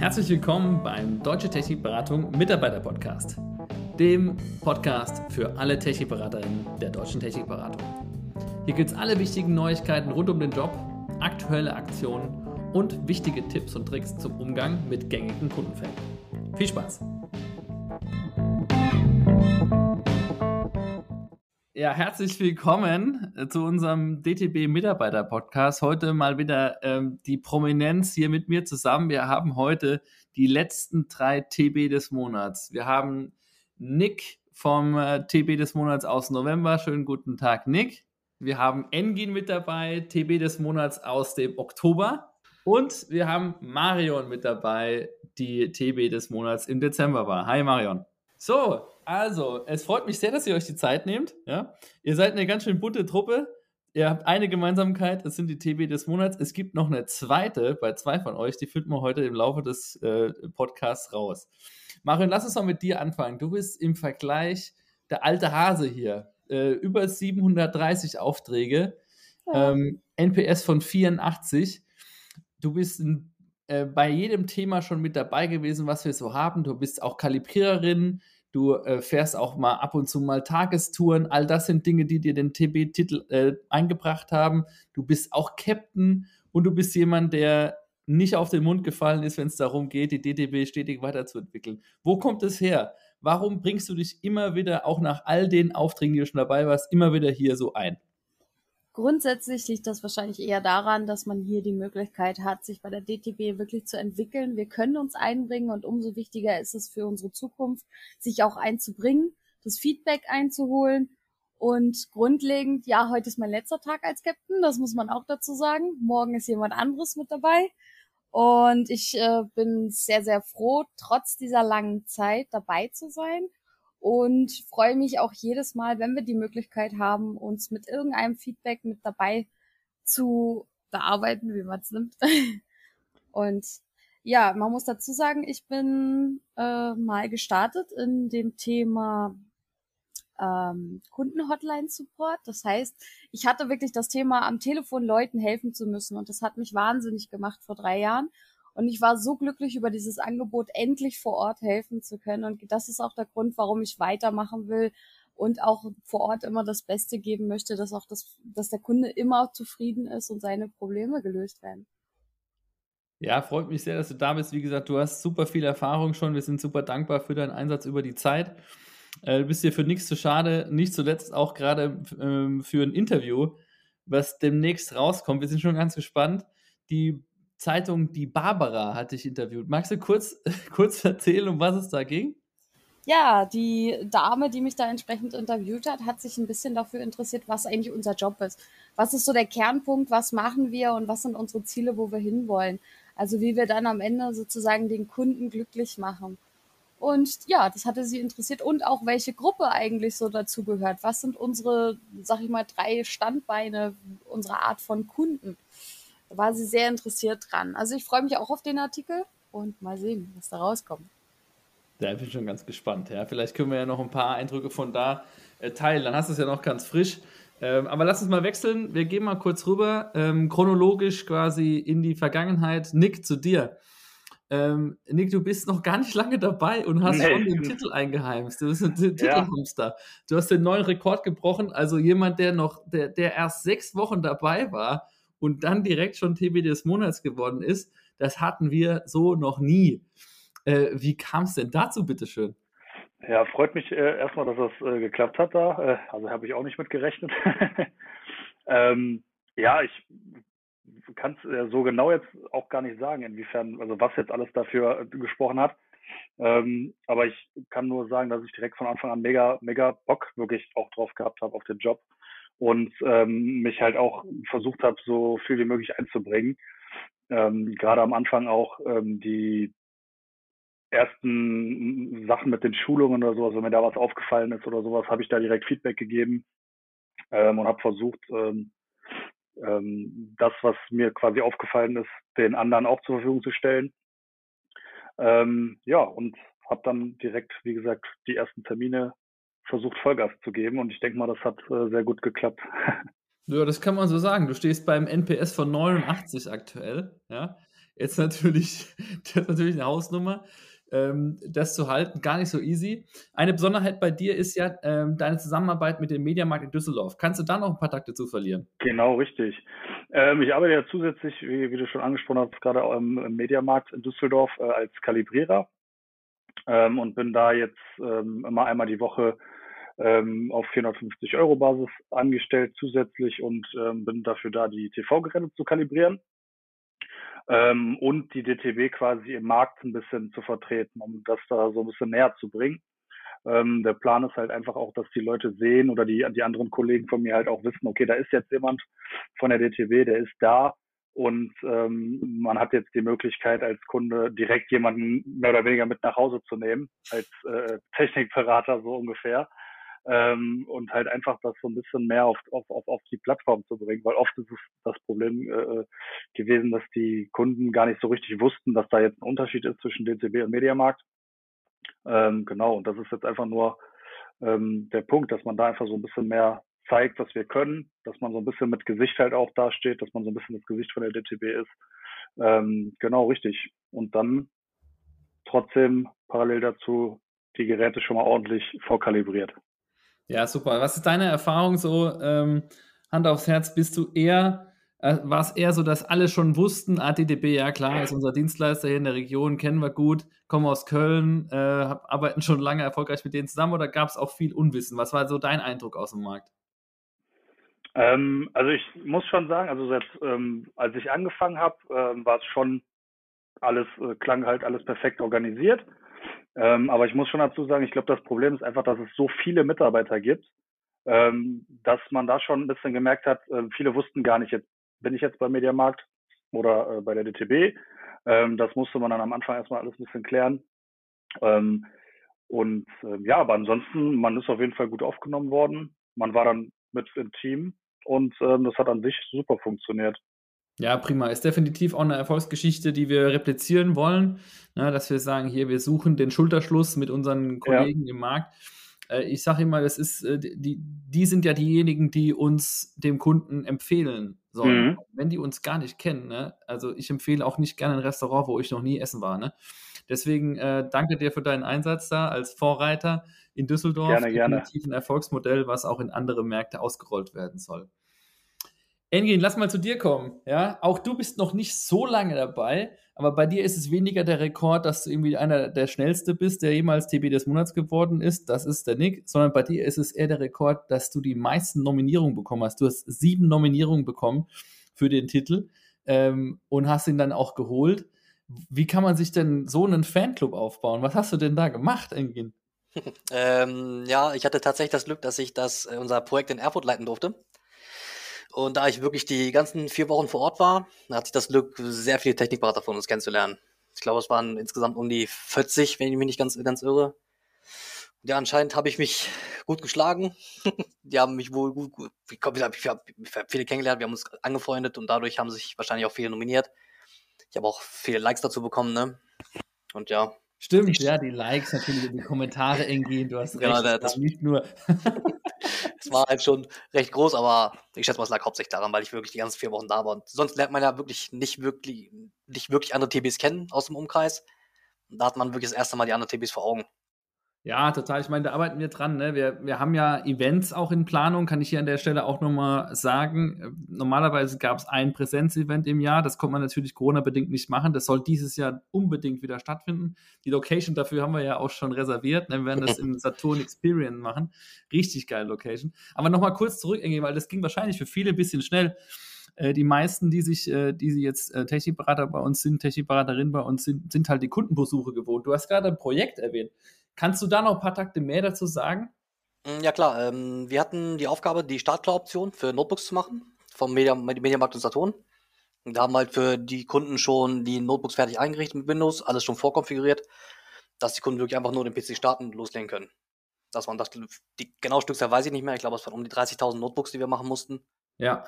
Herzlich willkommen beim Deutsche Technikberatung Mitarbeiter Podcast, dem Podcast für alle Technikberaterinnen der Deutschen Technikberatung. Hier gibt es alle wichtigen Neuigkeiten rund um den Job, aktuelle Aktionen und wichtige Tipps und Tricks zum Umgang mit gängigen Kundenfällen. Viel Spaß! Ja, herzlich willkommen äh, zu unserem DTB Mitarbeiter Podcast. Heute mal wieder ähm, die Prominenz hier mit mir zusammen. Wir haben heute die letzten drei TB des Monats. Wir haben Nick vom äh, TB des Monats aus November. Schönen guten Tag, Nick. Wir haben Engin mit dabei, TB des Monats aus dem Oktober. Und wir haben Marion mit dabei, die TB des Monats im Dezember war. Hi Marion. So, also, es freut mich sehr, dass ihr euch die Zeit nehmt. Ja? Ihr seid eine ganz schön bunte Truppe. Ihr habt eine Gemeinsamkeit, das sind die TB des Monats. Es gibt noch eine zweite bei zwei von euch, die finden wir heute im Laufe des äh, Podcasts raus. Marion, lass uns mal mit dir anfangen. Du bist im Vergleich der alte Hase hier. Äh, über 730 Aufträge, ja. ähm, NPS von 84. Du bist ein, äh, bei jedem Thema schon mit dabei gewesen, was wir so haben. Du bist auch Kalibriererin, du äh, fährst auch mal ab und zu mal Tagestouren. All das sind Dinge, die dir den TB-Titel äh, eingebracht haben. Du bist auch Captain und du bist jemand, der nicht auf den Mund gefallen ist, wenn es darum geht, die DTB stetig weiterzuentwickeln. Wo kommt es her? Warum bringst du dich immer wieder, auch nach all den Aufträgen, die du schon dabei warst, immer wieder hier so ein? Grundsätzlich liegt das wahrscheinlich eher daran, dass man hier die Möglichkeit hat, sich bei der DTB wirklich zu entwickeln. Wir können uns einbringen und umso wichtiger ist es für unsere Zukunft, sich auch einzubringen, das Feedback einzuholen und grundlegend, ja, heute ist mein letzter Tag als Captain, das muss man auch dazu sagen. Morgen ist jemand anderes mit dabei. Und ich äh, bin sehr, sehr froh, trotz dieser langen Zeit dabei zu sein und freue mich auch jedes Mal, wenn wir die Möglichkeit haben, uns mit irgendeinem Feedback mit dabei zu bearbeiten, wie man es nimmt. und ja, man muss dazu sagen, ich bin äh, mal gestartet in dem Thema ähm, Kundenhotline-Support. Das heißt, ich hatte wirklich das Thema, am Telefon Leuten helfen zu müssen und das hat mich wahnsinnig gemacht vor drei Jahren. Und ich war so glücklich über dieses Angebot, endlich vor Ort helfen zu können. Und das ist auch der Grund, warum ich weitermachen will und auch vor Ort immer das Beste geben möchte, dass auch das, dass der Kunde immer zufrieden ist und seine Probleme gelöst werden. Ja, freut mich sehr, dass du da bist. Wie gesagt, du hast super viel Erfahrung schon. Wir sind super dankbar für deinen Einsatz über die Zeit. Äh, du bist dir für nichts zu schade, nicht zuletzt auch gerade ähm, für ein Interview, was demnächst rauskommt. Wir sind schon ganz gespannt. Die Zeitung Die Barbara hat dich interviewt. Magst du kurz, kurz erzählen, um was es da ging? Ja, die Dame, die mich da entsprechend interviewt hat, hat sich ein bisschen dafür interessiert, was eigentlich unser Job ist. Was ist so der Kernpunkt, was machen wir und was sind unsere Ziele, wo wir hinwollen. Also wie wir dann am Ende sozusagen den Kunden glücklich machen. Und ja, das hatte sie interessiert und auch welche Gruppe eigentlich so dazu gehört. Was sind unsere, sag ich mal, drei Standbeine unserer Art von Kunden? Da war sie sehr interessiert dran. Also ich freue mich auch auf den Artikel und mal sehen, was da rauskommt. Ja, ich bin schon ganz gespannt. Ja, vielleicht können wir ja noch ein paar Eindrücke von da äh, teilen. Dann hast du es ja noch ganz frisch. Ähm, aber lass uns mal wechseln. Wir gehen mal kurz rüber, ähm, chronologisch quasi in die Vergangenheit. Nick, zu dir. Ähm, Nick, du bist noch gar nicht lange dabei und hast nee. schon den Titel eingeheimst. Du bist ein Titelhamster. Ja. Du hast den neuen Rekord gebrochen. Also jemand, der noch, der, der erst sechs Wochen dabei war und dann direkt schon TB des Monats geworden ist, das hatten wir so noch nie. Äh, wie kam es denn dazu, bitteschön? Ja, freut mich äh, erstmal, dass das äh, geklappt hat da. Äh, also habe ich auch nicht mit gerechnet. ähm, ja, ich kann es so genau jetzt auch gar nicht sagen, inwiefern, also was jetzt alles dafür äh, gesprochen hat. Ähm, aber ich kann nur sagen, dass ich direkt von Anfang an mega, mega Bock wirklich auch drauf gehabt habe auf den Job und ähm, mich halt auch versucht habe, so viel wie möglich einzubringen. Ähm, Gerade am Anfang auch ähm, die ersten Sachen mit den Schulungen oder sowas, wenn mir da was aufgefallen ist oder sowas, habe ich da direkt Feedback gegeben ähm, und habe versucht, ähm, ähm, das, was mir quasi aufgefallen ist, den anderen auch zur Verfügung zu stellen. Ähm, ja, und habe dann direkt, wie gesagt, die ersten Termine versucht, Vollgas zu geben. Und ich denke mal, das hat äh, sehr gut geklappt. Ja, das kann man so sagen. Du stehst beim NPS von 89 aktuell. Ja. jetzt natürlich, das ist natürlich eine Hausnummer. Ähm, das zu halten, gar nicht so easy. Eine Besonderheit bei dir ist ja ähm, deine Zusammenarbeit mit dem Mediamarkt in Düsseldorf. Kannst du da noch ein paar Takte zu verlieren? Genau, richtig. Ähm, ich arbeite ja zusätzlich, wie, wie, du schon angesprochen hast, gerade im, im Mediamarkt in Düsseldorf äh, als Kalibrierer ähm, und bin da jetzt ähm, immer einmal die Woche ähm, auf 450 Euro Basis angestellt zusätzlich und ähm, bin dafür da, die TV-Geräte zu kalibrieren. Ähm, und die DTB quasi im Markt ein bisschen zu vertreten, um das da so ein bisschen näher zu bringen. Ähm, der Plan ist halt einfach auch, dass die Leute sehen oder die, die anderen Kollegen von mir halt auch wissen, okay, da ist jetzt jemand von der DTB, der ist da. Und ähm, man hat jetzt die Möglichkeit als Kunde direkt jemanden mehr oder weniger mit nach Hause zu nehmen, als äh, Technikberater so ungefähr ähm, und halt einfach das so ein bisschen mehr auf, auf, auf, auf die Plattform zu bringen, weil oft ist es das Problem äh, gewesen, dass die Kunden gar nicht so richtig wussten, dass da jetzt ein Unterschied ist zwischen DCB und Mediamarkt. Ähm, genau, und das ist jetzt einfach nur ähm, der Punkt, dass man da einfach so ein bisschen mehr zeigt, was wir können, dass man so ein bisschen mit Gesicht halt auch dasteht, dass man so ein bisschen das Gesicht von der DTB ist. Ähm, genau, richtig. Und dann trotzdem parallel dazu die Geräte schon mal ordentlich vorkalibriert. Ja, super. Was ist deine Erfahrung so? Ähm, Hand aufs Herz, bist du eher, äh, war es eher so, dass alle schon wussten, ATDB, ja klar, ist unser Dienstleister hier in der Region, kennen wir gut, kommen aus Köln, äh, arbeiten schon lange erfolgreich mit denen zusammen oder gab es auch viel Unwissen? Was war so dein Eindruck aus dem Markt? Ähm, also ich muss schon sagen, also jetzt, ähm, als ich angefangen habe, ähm, war es schon alles, äh, klang halt alles perfekt organisiert. Ähm, aber ich muss schon dazu sagen, ich glaube, das Problem ist einfach, dass es so viele Mitarbeiter gibt, ähm, dass man da schon ein bisschen gemerkt hat, äh, viele wussten gar nicht, jetzt bin ich jetzt beim Mediamarkt oder äh, bei der DTB. Ähm, das musste man dann am Anfang erstmal alles ein bisschen klären. Ähm, und äh, ja, aber ansonsten, man ist auf jeden Fall gut aufgenommen worden. Man war dann mit im Team und ähm, das hat an sich super funktioniert. Ja, prima. Ist definitiv auch eine Erfolgsgeschichte, die wir replizieren wollen, ne, dass wir sagen, hier, wir suchen den Schulterschluss mit unseren Kollegen ja. im Markt. Äh, ich sage immer, das ist, äh, die, die sind ja diejenigen, die uns dem Kunden empfehlen sollen, mhm. wenn die uns gar nicht kennen. Ne? Also ich empfehle auch nicht gerne ein Restaurant, wo ich noch nie essen war. Ne? Deswegen äh, danke dir für deinen Einsatz da als Vorreiter in Düsseldorf. Gerne, Definitiv gerne. ein Erfolgsmodell, was auch in andere Märkte ausgerollt werden soll. Engin, lass mal zu dir kommen. Ja, auch du bist noch nicht so lange dabei, aber bei dir ist es weniger der Rekord, dass du irgendwie einer der schnellste bist, der jemals TB des Monats geworden ist. Das ist der Nick, sondern bei dir ist es eher der Rekord, dass du die meisten Nominierungen bekommen hast. Du hast sieben Nominierungen bekommen für den Titel ähm, und hast ihn dann auch geholt. Wie kann man sich denn so einen Fanclub aufbauen? Was hast du denn da gemacht, Engin? ähm, ja, ich hatte tatsächlich das Glück, dass ich das äh, unser Projekt in Erfurt leiten durfte. Und da ich wirklich die ganzen vier Wochen vor Ort war, hatte ich das Glück, sehr viele Technikberater von uns kennenzulernen. Ich glaube, es waren insgesamt um die 40, wenn ich mich nicht ganz, ganz irre. Ja, anscheinend habe ich mich gut geschlagen. die haben mich wohl gut, gut ich habe hab viele kennengelernt, wir haben uns angefreundet und dadurch haben sich wahrscheinlich auch viele nominiert. Ich habe auch viele Likes dazu bekommen, ne? Und ja. Stimmt, ja, die Likes natürlich, die Kommentare irgendwie, du hast recht. Genau, das, nicht nur. es war halt schon recht groß, aber ich schätze mal, es lag hauptsächlich daran, weil ich wirklich die ganzen vier Wochen da war. Und sonst lernt man ja wirklich nicht wirklich, nicht wirklich andere TBs kennen aus dem Umkreis. Und da hat man wirklich das erste Mal die anderen TBs vor Augen. Ja, total. Ich meine, da arbeiten wir dran. Ne? Wir, wir haben ja Events auch in Planung, kann ich hier an der Stelle auch nochmal sagen. Normalerweise gab es ein Präsenzevent im Jahr. Das konnte man natürlich Corona-bedingt nicht machen. Das soll dieses Jahr unbedingt wieder stattfinden. Die Location dafür haben wir ja auch schon reserviert. Ne? Wir werden das im Saturn Experience machen. Richtig geile Location. Aber nochmal kurz zurück, Inge, weil das ging wahrscheinlich für viele ein bisschen schnell äh, die meisten, die sich, äh, die sie jetzt äh, Technikberater bei uns sind, Technikberaterin bei uns sind, sind halt die Kundenbesuche gewohnt. Du hast gerade ein Projekt erwähnt. Kannst du da noch ein paar Takte mehr dazu sagen? Mm, ja klar, ähm, wir hatten die Aufgabe, die Startklar-Option für Notebooks zu machen, vom Media, Mediamarkt und Saturn. Und da haben halt für die Kunden schon die Notebooks fertig eingerichtet mit Windows, alles schon vorkonfiguriert, dass die Kunden wirklich einfach nur den PC starten und loslegen können. Das waren das, die genaue Stückzahl weiß ich nicht mehr, ich glaube, es waren um die 30.000 Notebooks, die wir machen mussten. Ja.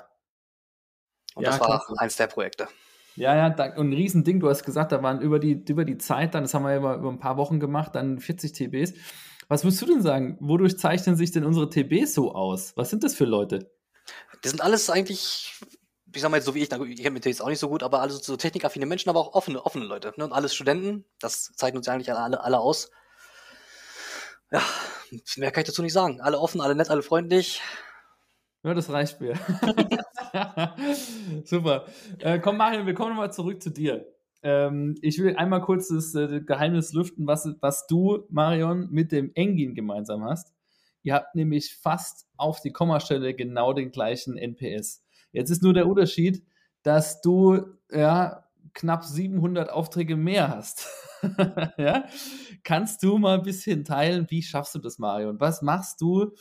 Und ja, das war klasse. eins der Projekte. Ja, ja, da, und ein Riesending. Du hast gesagt, da waren über die, über die Zeit, dann, das haben wir über, über ein paar Wochen gemacht, dann 40 TBs. Was würdest du denn sagen? Wodurch zeichnen sich denn unsere TBs so aus? Was sind das für Leute? Das sind alles eigentlich ich sag mal jetzt so wie ich, ich kenne mich jetzt auch nicht so gut, aber alle so technikaffine Menschen, aber auch offene, offene Leute. Ne? Und alles Studenten, das zeichnet uns eigentlich alle, alle aus. Ja, mehr kann ich dazu nicht sagen. Alle offen, alle nett, alle freundlich. Ja, das reicht mir. Super. Äh, komm, Mario, wir kommen nochmal zurück zu dir. Ähm, ich will einmal kurz das äh, Geheimnis lüften, was, was du, Marion, mit dem Engin gemeinsam hast. Ihr habt nämlich fast auf die Kommastelle genau den gleichen NPS. Jetzt ist nur der Unterschied, dass du ja knapp 700 Aufträge mehr hast. ja? Kannst du mal ein bisschen teilen, wie schaffst du das, Marion? Was machst du,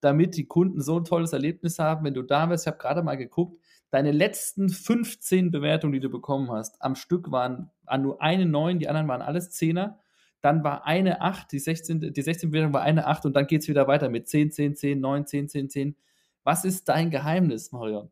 damit die Kunden so ein tolles Erlebnis haben, wenn du da bist? Ich habe gerade mal geguckt, deine letzten 15 Bewertungen, die du bekommen hast, am Stück waren an nur eine 9, die anderen waren alles Zehner. Dann war eine 8, die 16, die 16 Bewertung war eine 8 und dann geht es wieder weiter mit 10, 10, 10, 9, 10, 10, 10. Was ist dein Geheimnis, Marion?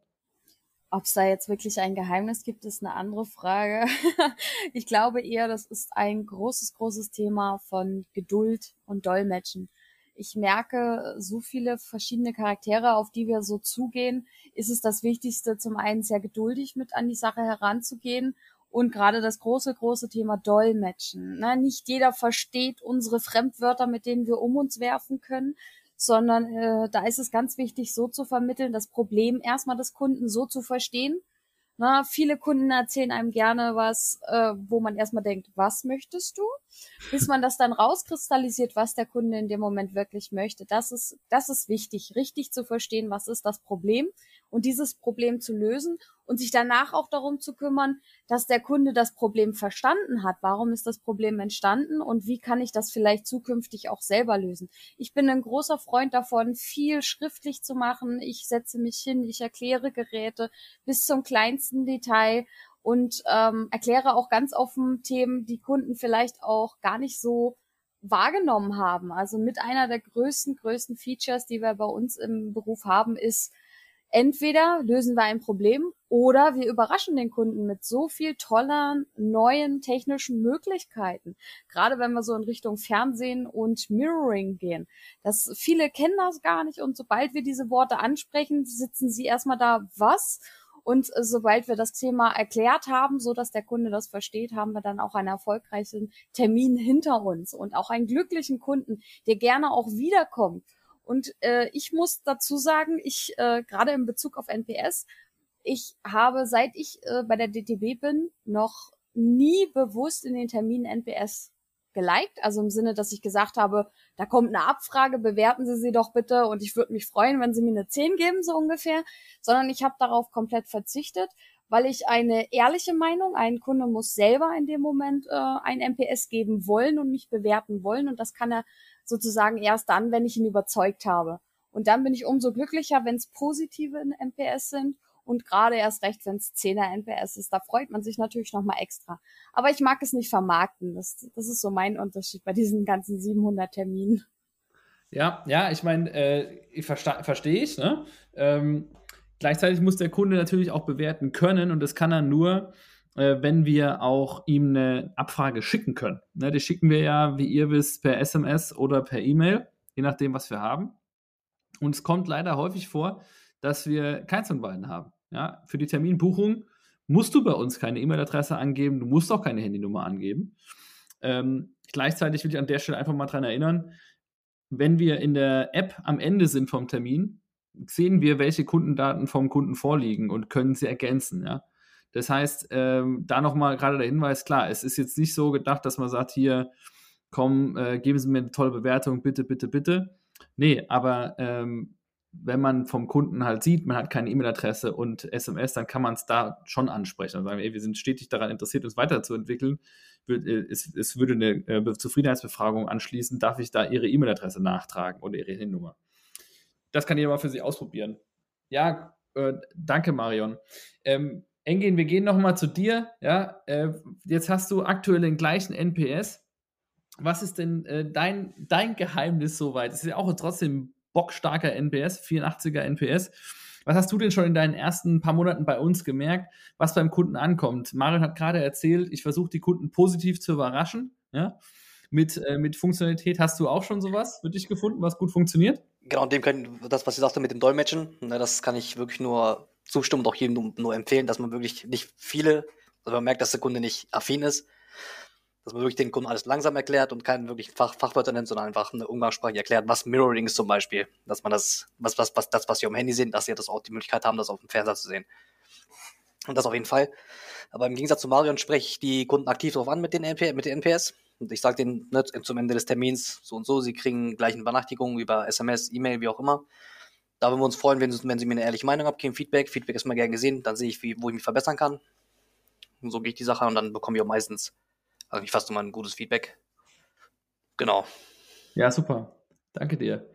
Ob es da jetzt wirklich ein Geheimnis gibt, ist eine andere Frage. ich glaube eher, das ist ein großes, großes Thema von Geduld und Dolmetschen. Ich merke so viele verschiedene Charaktere, auf die wir so zugehen. Ist es das Wichtigste, zum einen sehr geduldig mit an die Sache heranzugehen und gerade das große, große Thema Dolmetschen. Ne? Nicht jeder versteht unsere Fremdwörter, mit denen wir um uns werfen können sondern äh, da ist es ganz wichtig, so zu vermitteln, das Problem erstmal des Kunden so zu verstehen. Na, viele Kunden erzählen einem gerne was, äh, wo man erstmal denkt, was möchtest du? Bis man das dann rauskristallisiert, was der Kunde in dem Moment wirklich möchte. Das ist, das ist wichtig, richtig zu verstehen, was ist das Problem und dieses Problem zu lösen und sich danach auch darum zu kümmern, dass der Kunde das Problem verstanden hat. Warum ist das Problem entstanden und wie kann ich das vielleicht zukünftig auch selber lösen? Ich bin ein großer Freund davon, viel schriftlich zu machen. Ich setze mich hin, ich erkläre Geräte bis zum kleinsten Detail und ähm, erkläre auch ganz offen Themen, die Kunden vielleicht auch gar nicht so wahrgenommen haben. Also mit einer der größten, größten Features, die wir bei uns im Beruf haben, ist entweder lösen wir ein Problem oder wir überraschen den Kunden mit so viel tollen neuen technischen Möglichkeiten. Gerade wenn wir so in Richtung Fernsehen und Mirroring gehen. Das viele kennen das gar nicht und sobald wir diese Worte ansprechen, sitzen sie erstmal da, was? Und sobald wir das Thema erklärt haben, so dass der Kunde das versteht, haben wir dann auch einen erfolgreichen Termin hinter uns und auch einen glücklichen Kunden, der gerne auch wiederkommt und äh, ich muss dazu sagen, ich äh, gerade in Bezug auf NPS, ich habe seit ich äh, bei der DTB bin noch nie bewusst in den Terminen NPS geliked, also im Sinne, dass ich gesagt habe, da kommt eine Abfrage, bewerten Sie sie doch bitte und ich würde mich freuen, wenn Sie mir eine 10 geben, so ungefähr, sondern ich habe darauf komplett verzichtet, weil ich eine ehrliche Meinung, ein Kunde muss selber in dem Moment äh, ein NPS geben wollen und mich bewerten wollen. Und das kann er sozusagen erst dann, wenn ich ihn überzeugt habe. Und dann bin ich umso glücklicher, wenn es positive NPS sind und gerade erst recht, wenn es 10er NPS ist. Da freut man sich natürlich nochmal extra. Aber ich mag es nicht vermarkten. Das, das ist so mein Unterschied bei diesen ganzen 700 Terminen. Ja, ja, ich meine, äh, ich verstehe versteh ich. Ne? Ähm, gleichzeitig muss der Kunde natürlich auch bewerten können und das kann er nur, äh, wenn wir auch ihm eine Abfrage schicken können. Ne, die schicken wir ja, wie ihr wisst, per SMS oder per E-Mail, je nachdem, was wir haben. Und es kommt leider häufig vor, dass wir keins von beiden haben. Ja, für die Terminbuchung musst du bei uns keine E-Mail-Adresse angeben, du musst auch keine Handynummer angeben. Ähm, gleichzeitig will ich an der Stelle einfach mal daran erinnern, wenn wir in der App am Ende sind vom Termin, sehen wir, welche Kundendaten vom Kunden vorliegen und können sie ergänzen. Ja? Das heißt, ähm, da nochmal gerade der Hinweis, klar, es ist jetzt nicht so gedacht, dass man sagt, hier, komm, äh, geben Sie mir eine tolle Bewertung, bitte, bitte, bitte. Nee, aber ähm, wenn man vom Kunden halt sieht, man hat keine E-Mail-Adresse und SMS, dann kann man es da schon ansprechen und sagen, ey, wir sind stetig daran interessiert, uns weiterzuentwickeln. Äh, es, es würde eine äh, Zufriedenheitsbefragung anschließen, darf ich da Ihre E-Mail-Adresse nachtragen oder Ihre Handynummer? Das kann jeder mal für sich ausprobieren. Ja, äh, danke, Marion. Ähm, Engin, wir gehen nochmal zu dir. Ja, äh, jetzt hast du aktuell den gleichen NPS. Was ist denn äh, dein, dein Geheimnis soweit? Es ist ja auch trotzdem bockstarker NPS, 84er NPS. Was hast du denn schon in deinen ersten paar Monaten bei uns gemerkt, was beim Kunden ankommt? Marion hat gerade erzählt, ich versuche die Kunden positiv zu überraschen. Ja? Mit, äh, mit Funktionalität hast du auch schon sowas für dich gefunden, was gut funktioniert? Genau, dem kann das, was ich sagte mit dem Dolmetschen, ne, das kann ich wirklich nur zustimmen und auch jedem nur empfehlen, dass man wirklich nicht viele, also man merkt, dass der Kunde nicht affin ist, dass man wirklich den Kunden alles langsam erklärt und keinen wirklich Fach, Fachwörter nennt, sondern einfach eine Umgangssprache erklärt, was Mirroring ist zum Beispiel, dass man das, was, was, was, das, was sie am Handy sehen, dass sie das auch die Möglichkeit haben, das auf dem Fernseher zu sehen. Und das auf jeden Fall. Aber im Gegensatz zu Marion spreche ich die Kunden aktiv darauf an mit den, NP, mit den NPS. Und ich sage denen ne, zum Ende des Termins so und so, sie kriegen gleich eine Benachrichtigung über SMS, E-Mail, wie auch immer. Da würden wir uns freuen, wenn, wenn sie mir eine ehrliche Meinung abgeben, Feedback. Feedback ist mal gern gesehen, dann sehe ich, wie, wo ich mich verbessern kann. Und so gehe ich die Sache und dann bekomme ich auch meistens, also ich fasse mal ein gutes Feedback. Genau. Ja, super. Danke dir.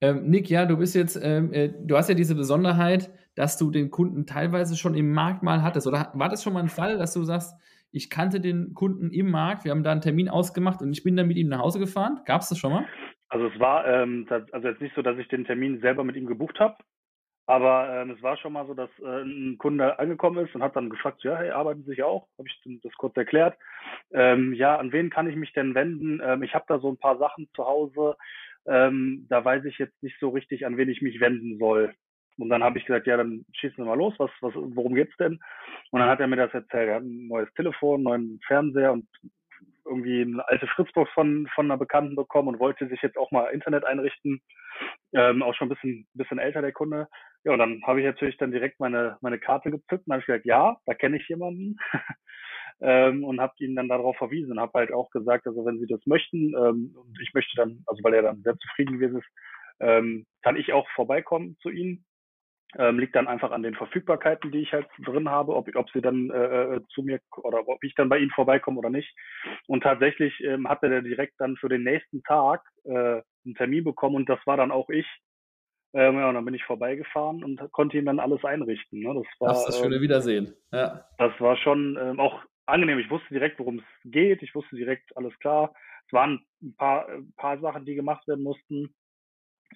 Ähm, Nick, ja, du bist jetzt, ähm, äh, du hast ja diese Besonderheit, dass du den Kunden teilweise schon im Markt mal hattest. Oder war das schon mal ein Fall, dass du sagst, ich kannte den Kunden im Markt, wir haben da einen Termin ausgemacht und ich bin dann mit ihm nach Hause gefahren? Gab es das schon mal? Also es war, ähm, das, also jetzt nicht so, dass ich den Termin selber mit ihm gebucht habe, aber ähm, es war schon mal so, dass äh, ein Kunde angekommen ist und hat dann gefragt, so, ja, hey, arbeiten Sie sich auch? Habe ich das kurz erklärt. Ähm, ja, an wen kann ich mich denn wenden? Ähm, ich habe da so ein paar Sachen zu Hause. Ähm, da weiß ich jetzt nicht so richtig, an wen ich mich wenden soll. Und dann habe ich gesagt, ja, dann schießen wir mal los, was, was, worum geht's denn? Und dann hat er mir das erzählt. Er hat ein neues Telefon, einen neuen Fernseher und irgendwie eine alte Fritzbox von, von einer Bekannten bekommen und wollte sich jetzt auch mal Internet einrichten. Ähm, auch schon ein bisschen, bisschen älter, der Kunde. Ja, und dann habe ich natürlich dann direkt meine, meine Karte gezückt und habe gesagt, ja, da kenne ich jemanden. ähm, und habe ihn dann darauf verwiesen und habe halt auch gesagt, also wenn Sie das möchten ähm, und ich möchte dann, also weil er dann sehr zufrieden gewesen ist, ähm, kann ich auch vorbeikommen zu Ihnen ähm, liegt dann einfach an den Verfügbarkeiten, die ich halt drin habe, ob, ob sie dann äh, äh, zu mir oder ob ich dann bei ihnen vorbeikomme oder nicht. Und tatsächlich ähm, hatte der direkt dann für den nächsten Tag äh, einen Termin bekommen und das war dann auch ich. Ähm, ja, und dann bin ich vorbeigefahren und konnte ihm dann alles einrichten. Ne? Das war das, das schöne ähm, Wiedersehen. Ja. Das war schon ähm, auch angenehm. Ich wusste direkt, worum es geht. Ich wusste direkt alles klar. Es waren ein paar, ein paar Sachen, die gemacht werden mussten.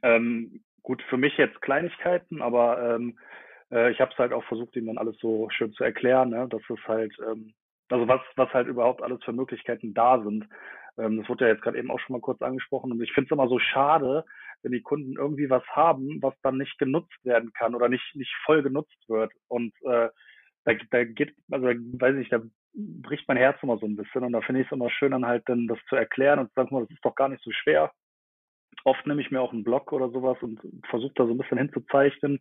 Ähm, gut, für mich jetzt Kleinigkeiten, aber ähm, äh, ich habe es halt auch versucht, ihm dann alles so schön zu erklären, ne? dass es halt, ähm, also was, was halt überhaupt alles für Möglichkeiten da sind. Ähm, das wurde ja jetzt gerade eben auch schon mal kurz angesprochen und ich finde es immer so schade, wenn die Kunden irgendwie was haben, was dann nicht genutzt werden kann oder nicht, nicht voll genutzt wird. Und äh, da, da geht, also weiß ich nicht, da bricht mein Herz immer so ein bisschen und da finde ich es immer schön, dann halt dann das zu erklären und zu sagen, das ist doch gar nicht so schwer oft nehme ich mir auch einen Block oder sowas und versuche da so ein bisschen hinzuzeichnen,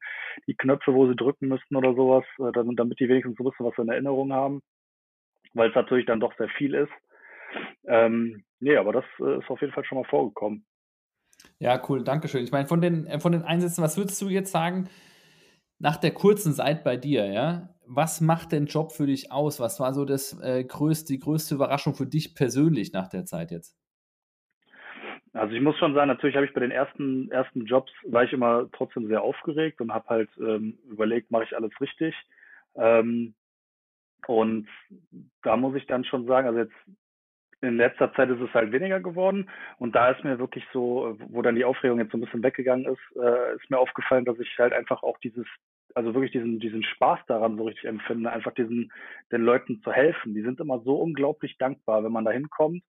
die Knöpfe, wo sie drücken müssten oder sowas, äh, damit die wenigstens so ein bisschen was in Erinnerung haben, weil es natürlich dann doch sehr viel ist. Ähm, nee, aber das äh, ist auf jeden Fall schon mal vorgekommen. Ja, cool, danke schön. Ich meine, von den, äh, von den Einsätzen, was würdest du jetzt sagen, nach der kurzen Zeit bei dir, ja, was macht den Job für dich aus? Was war so das äh, größte, die größte Überraschung für dich persönlich nach der Zeit jetzt? Also ich muss schon sagen, natürlich habe ich bei den ersten ersten Jobs war ich immer trotzdem sehr aufgeregt und habe halt ähm, überlegt, mache ich alles richtig. Ähm, und da muss ich dann schon sagen, also jetzt in letzter Zeit ist es halt weniger geworden und da ist mir wirklich so, wo dann die Aufregung jetzt so ein bisschen weggegangen ist, äh, ist mir aufgefallen, dass ich halt einfach auch dieses, also wirklich diesen diesen Spaß daran so richtig empfinde, einfach diesen den Leuten zu helfen. Die sind immer so unglaublich dankbar, wenn man da hinkommt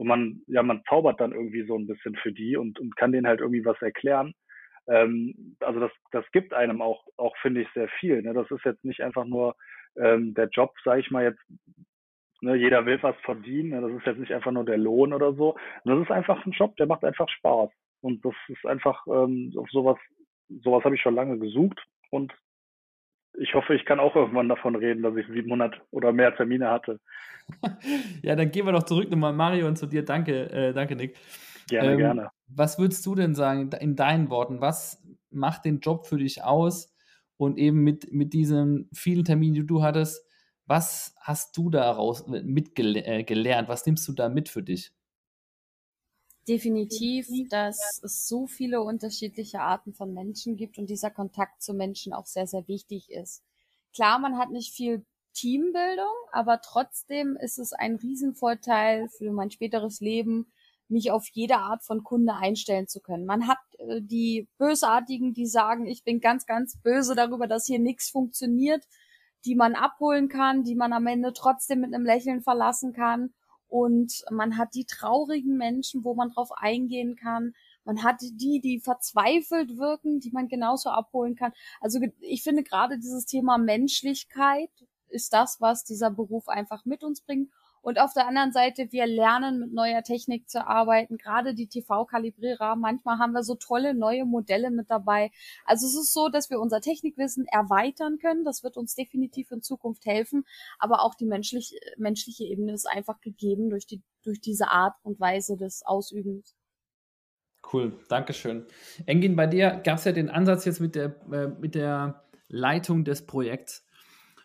und man, ja, man zaubert dann irgendwie so ein bisschen für die und, und kann denen halt irgendwie was erklären. Ähm, also das, das gibt einem auch, auch finde ich, sehr viel. Ne? Das ist jetzt nicht einfach nur ähm, der Job, sage ich mal jetzt, ne, jeder will was verdienen. Ne? Das ist jetzt nicht einfach nur der Lohn oder so. Und das ist einfach ein Job, der macht einfach Spaß. Und das ist einfach ähm, auf sowas, sowas habe ich schon lange gesucht und ich hoffe, ich kann auch irgendwann davon reden, dass ich 700 oder mehr Termine hatte. ja, dann gehen wir doch zurück nochmal, Mario, und zu dir. Danke, äh, danke, Nick. Gerne, ähm, gerne. Was würdest du denn sagen, in deinen Worten, was macht den Job für dich aus? Und eben mit, mit diesen vielen Terminen, die du hattest, was hast du daraus mitgelernt? Äh, was nimmst du da mit für dich? Definitiv, dass es so viele unterschiedliche Arten von Menschen gibt und dieser Kontakt zu Menschen auch sehr, sehr wichtig ist. Klar, man hat nicht viel Teambildung, aber trotzdem ist es ein Riesenvorteil für mein späteres Leben, mich auf jede Art von Kunde einstellen zu können. Man hat äh, die Bösartigen, die sagen, ich bin ganz, ganz böse darüber, dass hier nichts funktioniert, die man abholen kann, die man am Ende trotzdem mit einem Lächeln verlassen kann. Und man hat die traurigen Menschen, wo man drauf eingehen kann. man hat die, die verzweifelt wirken, die man genauso abholen kann. Also ich finde gerade dieses Thema Menschlichkeit ist das, was dieser Beruf einfach mit uns bringt. Und auf der anderen Seite, wir lernen mit neuer Technik zu arbeiten, gerade die TV-Kalibrierer. Manchmal haben wir so tolle neue Modelle mit dabei. Also es ist so, dass wir unser Technikwissen erweitern können. Das wird uns definitiv in Zukunft helfen. Aber auch die menschlich, menschliche Ebene ist einfach gegeben durch die, durch diese Art und Weise des Ausübens. Cool, Dankeschön. Engin, bei dir gab es ja den Ansatz jetzt mit der, äh, mit der Leitung des Projekts.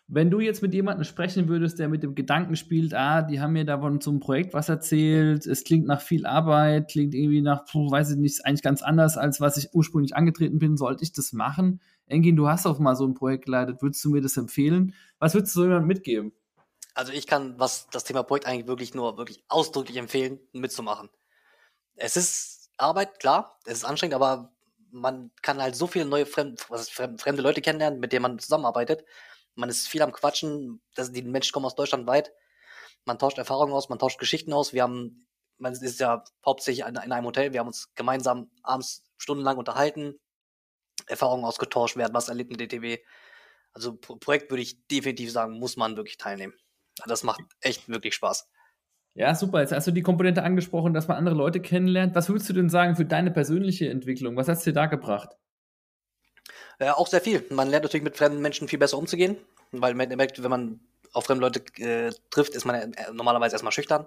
Wenn du jetzt mit jemandem sprechen würdest, der mit dem Gedanken spielt, ah, die haben mir davon zum Projekt was erzählt, es klingt nach viel Arbeit, klingt irgendwie nach, puh, weiß ich nicht, eigentlich ganz anders, als was ich ursprünglich angetreten bin, sollte ich das machen? Engin, du hast auch mal so ein Projekt geleitet, würdest du mir das empfehlen? Was würdest du so jemandem mitgeben? Also ich kann, was das Thema Projekt eigentlich wirklich nur wirklich ausdrücklich empfehlen, mitzumachen. Es ist Arbeit, klar, es ist anstrengend, aber man kann halt so viele neue fremd, fremde Leute kennenlernen, mit denen man zusammenarbeitet man ist viel am Quatschen, das, die Menschen kommen aus Deutschland weit, man tauscht Erfahrungen aus, man tauscht Geschichten aus, wir haben, man ist ja hauptsächlich in, in einem Hotel, wir haben uns gemeinsam abends stundenlang unterhalten, Erfahrungen ausgetauscht, wer hat was erlebt mit DTW. Also Projekt würde ich definitiv sagen, muss man wirklich teilnehmen. Das macht echt wirklich Spaß. Ja, super. Jetzt hast du die Komponente angesprochen, dass man andere Leute kennenlernt. Was würdest du denn sagen für deine persönliche Entwicklung? Was hat es dir da gebracht? Äh, auch sehr viel. Man lernt natürlich mit fremden Menschen viel besser umzugehen, weil man merkt, wenn man auf fremde Leute äh, trifft, ist man äh, normalerweise erstmal schüchtern.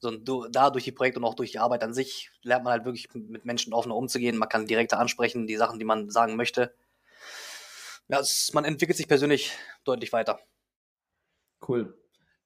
So, du, da durch die Projekte und auch durch die Arbeit an sich lernt man halt wirklich mit Menschen offener umzugehen. Man kann direkter ansprechen, die Sachen, die man sagen möchte. Ja, es, man entwickelt sich persönlich deutlich weiter. Cool.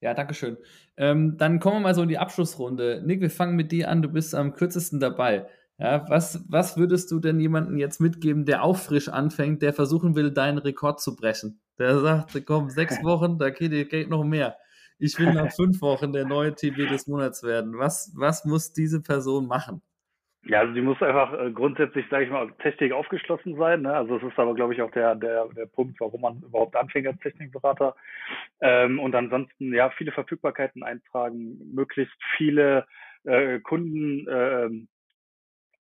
Ja, Dankeschön. Ähm, dann kommen wir mal so in die Abschlussrunde. Nick, wir fangen mit dir an. Du bist am kürzesten dabei. Ja, was, was würdest du denn jemandem jetzt mitgeben, der auch frisch anfängt, der versuchen will, deinen Rekord zu brechen? Der sagt, komm, sechs Wochen, da geht, geht noch mehr. Ich will nach fünf Wochen der neue TB des Monats werden. Was, was muss diese Person machen? Ja, also die muss einfach äh, grundsätzlich, sage ich mal, Technik aufgeschlossen sein. Ne? Also das ist aber, glaube ich, auch der, der, der Punkt, warum man überhaupt anfängt als Technikberater. Ähm, und ansonsten, ja, viele Verfügbarkeiten eintragen, möglichst viele äh, Kunden äh,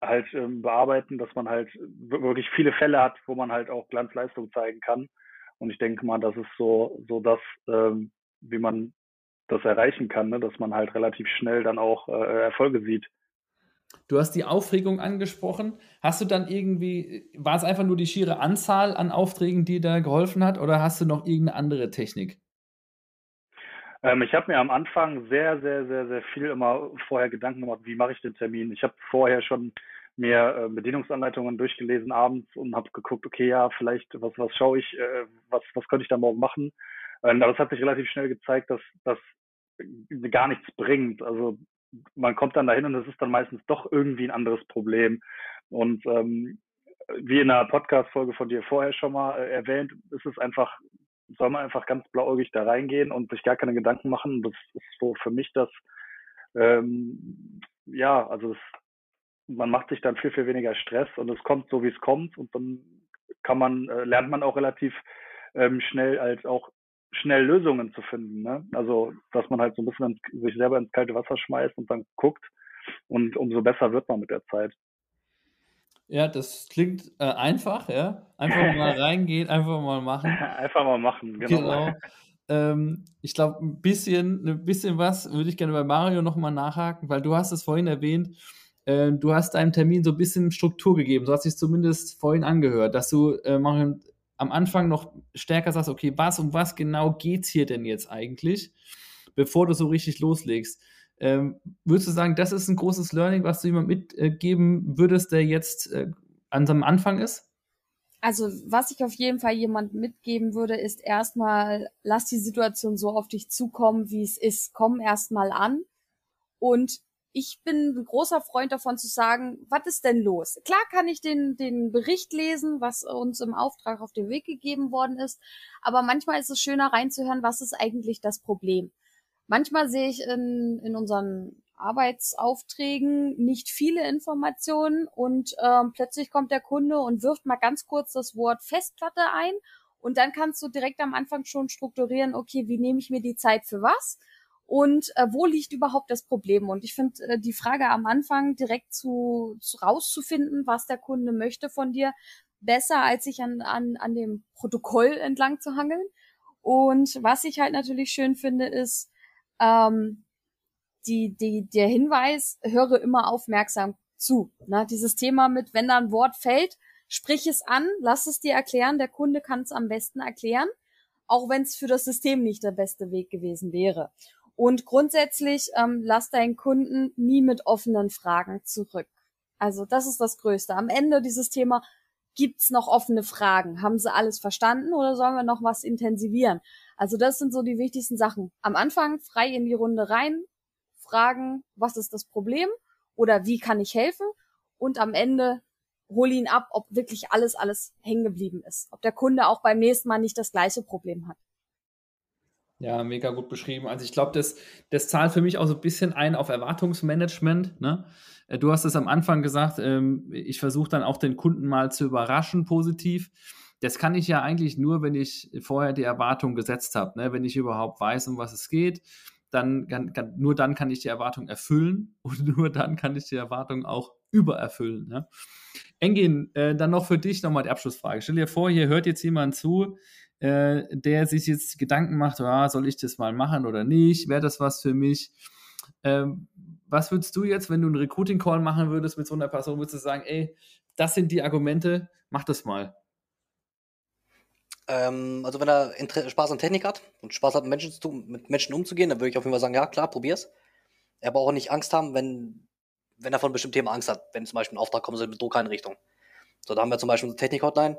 halt ähm, bearbeiten, dass man halt wirklich viele Fälle hat, wo man halt auch Glanzleistung zeigen kann. Und ich denke mal, das ist so, so das, ähm, wie man das erreichen kann, ne? dass man halt relativ schnell dann auch äh, Erfolge sieht. Du hast die Aufregung angesprochen. Hast du dann irgendwie, war es einfach nur die schiere Anzahl an Aufträgen, die da geholfen hat, oder hast du noch irgendeine andere Technik? Ähm, ich habe mir am Anfang sehr, sehr, sehr, sehr viel immer vorher Gedanken gemacht, wie mache ich den Termin. Ich habe vorher schon mir äh, Bedienungsanleitungen durchgelesen abends und habe geguckt, okay, ja, vielleicht, was, was schaue ich, äh, was, was könnte ich da morgen machen. Ähm, aber es hat sich relativ schnell gezeigt, dass das gar nichts bringt. Also man kommt dann dahin und es ist dann meistens doch irgendwie ein anderes Problem. Und ähm, wie in einer Podcast-Folge von dir vorher schon mal äh, erwähnt, ist es einfach soll man einfach ganz blauäugig da reingehen und sich gar keine Gedanken machen. Das ist so für mich das, ähm, ja, also es, man macht sich dann viel, viel weniger Stress und es kommt so, wie es kommt und dann kann man, äh, lernt man auch relativ ähm, schnell als auch schnell Lösungen zu finden. Ne? Also, dass man halt so ein bisschen ins, sich selber ins kalte Wasser schmeißt und dann guckt und umso besser wird man mit der Zeit. Ja, das klingt äh, einfach, ja. Einfach mal reingehen, einfach mal machen. Einfach mal machen, genau. genau. Ähm, ich glaube, ein bisschen, ein bisschen was würde ich gerne bei Mario nochmal nachhaken, weil du hast es vorhin erwähnt, äh, du hast deinem Termin so ein bisschen Struktur gegeben. So hat sich zumindest vorhin angehört, dass du, äh, Mario, am Anfang noch stärker sagst, okay, was um was genau geht's hier denn jetzt eigentlich, bevor du so richtig loslegst. Ähm, würdest du sagen, das ist ein großes Learning, was du jemand mitgeben würdest, der jetzt äh, an seinem Anfang ist? Also, was ich auf jeden Fall jemand mitgeben würde, ist erstmal, lass die Situation so auf dich zukommen, wie es ist. Komm erstmal an. Und ich bin ein großer Freund davon zu sagen, was ist denn los? Klar kann ich den, den Bericht lesen, was uns im Auftrag auf den Weg gegeben worden ist, aber manchmal ist es schöner reinzuhören, was ist eigentlich das Problem manchmal sehe ich in, in unseren Arbeitsaufträgen nicht viele Informationen und ähm, plötzlich kommt der Kunde und wirft mal ganz kurz das Wort Festplatte ein und dann kannst du direkt am Anfang schon strukturieren, okay, wie nehme ich mir die Zeit für was? und äh, wo liegt überhaupt das Problem? Und ich finde äh, die Frage am Anfang direkt zu, zu rauszufinden, was der Kunde möchte von dir, besser, als sich an, an, an dem Protokoll entlang zu hangeln. Und was ich halt natürlich schön finde, ist ähm, die, die, der Hinweis, höre immer aufmerksam zu. Ne? Dieses Thema mit, wenn da ein Wort fällt, sprich es an, lass es dir erklären, der Kunde kann es am besten erklären, auch wenn es für das System nicht der beste Weg gewesen wäre. Und grundsätzlich ähm, lass deinen Kunden nie mit offenen Fragen zurück. Also das ist das Größte. Am Ende dieses Thema, gibt's noch offene Fragen? Haben sie alles verstanden oder sollen wir noch was intensivieren? Also das sind so die wichtigsten Sachen. Am Anfang frei in die Runde rein, fragen, was ist das Problem oder wie kann ich helfen? Und am Ende hol ihn ab, ob wirklich alles, alles hängen geblieben ist. Ob der Kunde auch beim nächsten Mal nicht das gleiche Problem hat. Ja, mega gut beschrieben. Also ich glaube, das, das zahlt für mich auch so ein bisschen ein auf Erwartungsmanagement. Ne? Äh, du hast es am Anfang gesagt, ähm, ich versuche dann auch den Kunden mal zu überraschen positiv. Das kann ich ja eigentlich nur, wenn ich vorher die Erwartung gesetzt habe, ne? wenn ich überhaupt weiß, um was es geht. Dann kann, kann, nur dann kann ich die Erwartung erfüllen und nur dann kann ich die Erwartung auch übererfüllen. Ne? Engin, äh, dann noch für dich nochmal die Abschlussfrage. Stell dir vor, hier hört jetzt jemand zu, äh, der sich jetzt Gedanken macht, ah, soll ich das mal machen oder nicht? Wäre das was für mich? Ähm, was würdest du jetzt, wenn du einen Recruiting-Call machen würdest mit so einer Person, würdest du sagen, ey, das sind die Argumente, mach das mal? Ähm, also wenn er Inter Spaß an Technik hat und Spaß hat, mit Menschen, zu, mit Menschen umzugehen, dann würde ich auf jeden Fall sagen, ja klar, probier's. Er braucht auch nicht Angst haben, wenn, wenn er von bestimmten Thema Angst hat, wenn zum Beispiel ein Auftrag kommen soll mit Druckeinrichtung. So, da haben wir zum Beispiel eine Technik-Hotline.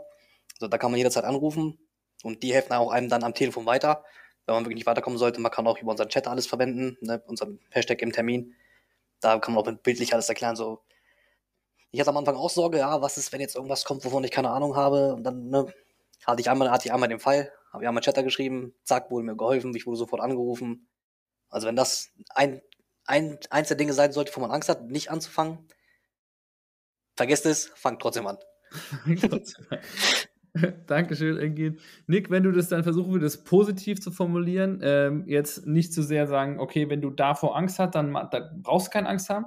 Also, da kann man jederzeit anrufen und die helfen auch einem dann am Telefon weiter. Wenn man wirklich nicht weiterkommen sollte, man kann auch über unseren Chat alles verwenden, ne, unseren Hashtag im Termin. Da kann man auch bildlich alles erklären. So, ich hatte am Anfang auch Sorge, ja, was ist, wenn jetzt irgendwas kommt, wovon ich keine Ahnung habe. Und dann ne, hatte ich einmal, hatte ich einmal den Fall, habe ich einmal Chatter geschrieben, zack, wurde mir geholfen, ich wurde sofort angerufen. Also wenn das ein, ein, eins der Dinge sein sollte, wo man Angst hat, nicht anzufangen, vergesst es, fangt trotzdem an. Dankeschön, Engin. Nick, wenn du das dann versuchen würdest, positiv zu formulieren, ähm, jetzt nicht zu sehr sagen, okay, wenn du davor Angst hast, dann, dann brauchst du keine Angst haben.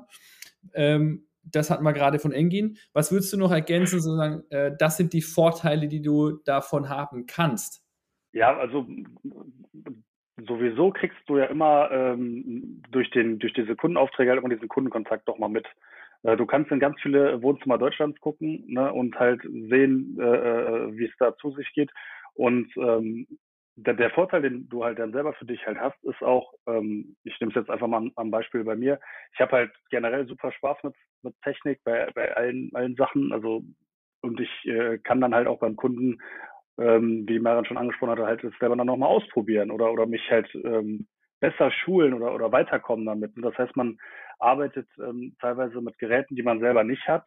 Ähm, das hatten wir gerade von Engin. Was würdest du noch ergänzen, sozusagen, äh, das sind die Vorteile, die du davon haben kannst? Ja, also sowieso kriegst du ja immer ähm, durch, den, durch diese Kundenaufträge halt immer diesen Kundenkontakt doch mal mit. Äh, du kannst in ganz viele Wohnzimmer Deutschlands gucken ne, und halt sehen, äh, äh, wie es da zu sich geht. Und ähm, der, der Vorteil, den du halt dann selber für dich halt hast, ist auch, ähm, ich nehme es jetzt einfach mal am Beispiel bei mir, ich habe halt generell super Spaß mit, mit Technik bei, bei allen, allen Sachen. Also und ich äh, kann dann halt auch beim Kunden, ähm, wie Maren schon angesprochen hatte, halt selber dann nochmal ausprobieren oder, oder mich halt ähm, besser schulen oder, oder weiterkommen damit. Und das heißt, man arbeitet ähm, teilweise mit Geräten, die man selber nicht hat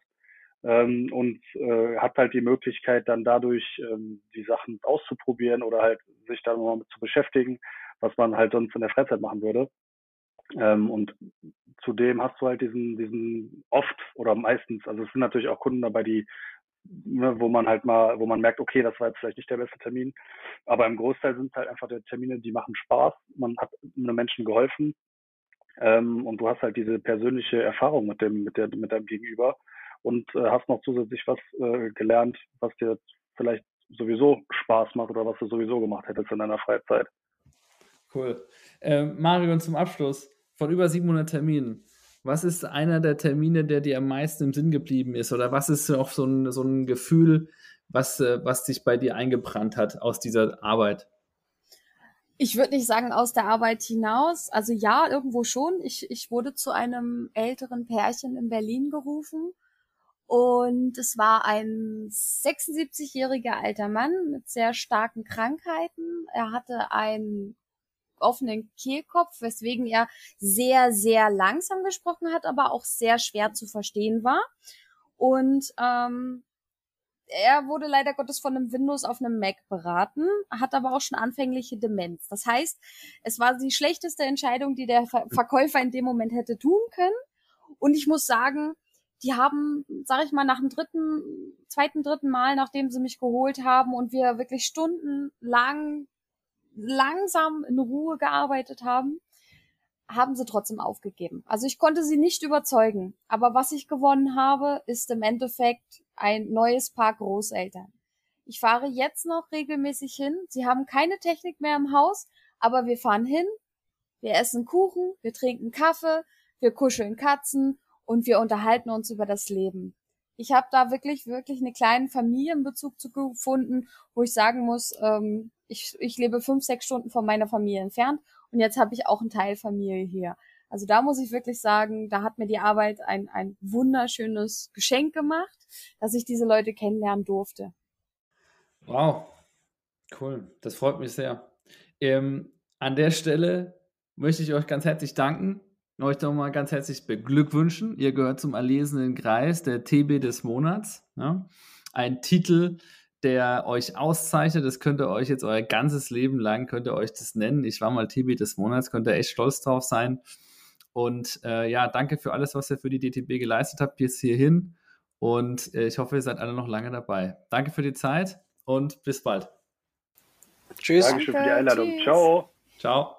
ähm, und äh, hat halt die Möglichkeit, dann dadurch ähm, die Sachen auszuprobieren oder halt sich da nochmal mit zu beschäftigen, was man halt sonst in der Freizeit machen würde. Ähm, und zudem hast du halt diesen, diesen oft oder meistens, also es sind natürlich auch Kunden dabei, die ne, wo man halt mal, wo man merkt, okay, das war jetzt vielleicht nicht der beste Termin, aber im Großteil sind es halt einfach die Termine, die machen Spaß, man hat einem Menschen geholfen. Ähm, und du hast halt diese persönliche Erfahrung mit dem, mit der, mit deinem Gegenüber und äh, hast noch zusätzlich was äh, gelernt, was dir vielleicht sowieso Spaß macht oder was du sowieso gemacht hättest in deiner Freizeit. Cool. Äh, Marion, zum Abschluss von über 700 Terminen. Was ist einer der Termine, der dir am meisten im Sinn geblieben ist? Oder was ist auch so ein, so ein Gefühl, was, äh, was sich bei dir eingebrannt hat aus dieser Arbeit? Ich würde nicht sagen aus der Arbeit hinaus. Also ja, irgendwo schon. Ich, ich wurde zu einem älteren Pärchen in Berlin gerufen. Und es war ein 76-jähriger alter Mann mit sehr starken Krankheiten. Er hatte ein offenen Kehlkopf, weswegen er sehr, sehr langsam gesprochen hat, aber auch sehr schwer zu verstehen war. Und ähm, er wurde leider Gottes von einem Windows auf einem Mac beraten, hat aber auch schon anfängliche Demenz. Das heißt, es war die schlechteste Entscheidung, die der Verkäufer in dem Moment hätte tun können. Und ich muss sagen, die haben, sag ich mal, nach dem dritten, zweiten, dritten Mal, nachdem sie mich geholt haben und wir wirklich stundenlang langsam in Ruhe gearbeitet haben, haben sie trotzdem aufgegeben. Also ich konnte sie nicht überzeugen. Aber was ich gewonnen habe, ist im Endeffekt ein neues Paar Großeltern. Ich fahre jetzt noch regelmäßig hin. Sie haben keine Technik mehr im Haus, aber wir fahren hin, wir essen Kuchen, wir trinken Kaffee, wir kuscheln Katzen und wir unterhalten uns über das Leben. Ich habe da wirklich, wirklich einen kleinen Familienbezug zu gefunden, wo ich sagen muss, ähm, ich, ich lebe fünf, sechs Stunden von meiner Familie entfernt und jetzt habe ich auch einen Teil Familie hier. Also da muss ich wirklich sagen, da hat mir die Arbeit ein, ein wunderschönes Geschenk gemacht, dass ich diese Leute kennenlernen durfte. Wow, cool. Das freut mich sehr. Ähm, an der Stelle möchte ich euch ganz herzlich danken, euch nochmal ganz herzlich beglückwünschen. Ihr gehört zum erlesenen Kreis der TB des Monats. Ja? Ein Titel, der euch auszeichnet. Das könnt ihr euch jetzt euer ganzes Leben lang, könnt ihr euch das nennen. Ich war mal TB des Monats, könnt ihr echt stolz drauf sein. Und äh, ja, danke für alles, was ihr für die DTB geleistet habt bis hierhin. Und äh, ich hoffe, ihr seid alle noch lange dabei. Danke für die Zeit und bis bald. Tschüss. Dankeschön für die Einladung. Tschüss. Ciao. Ciao.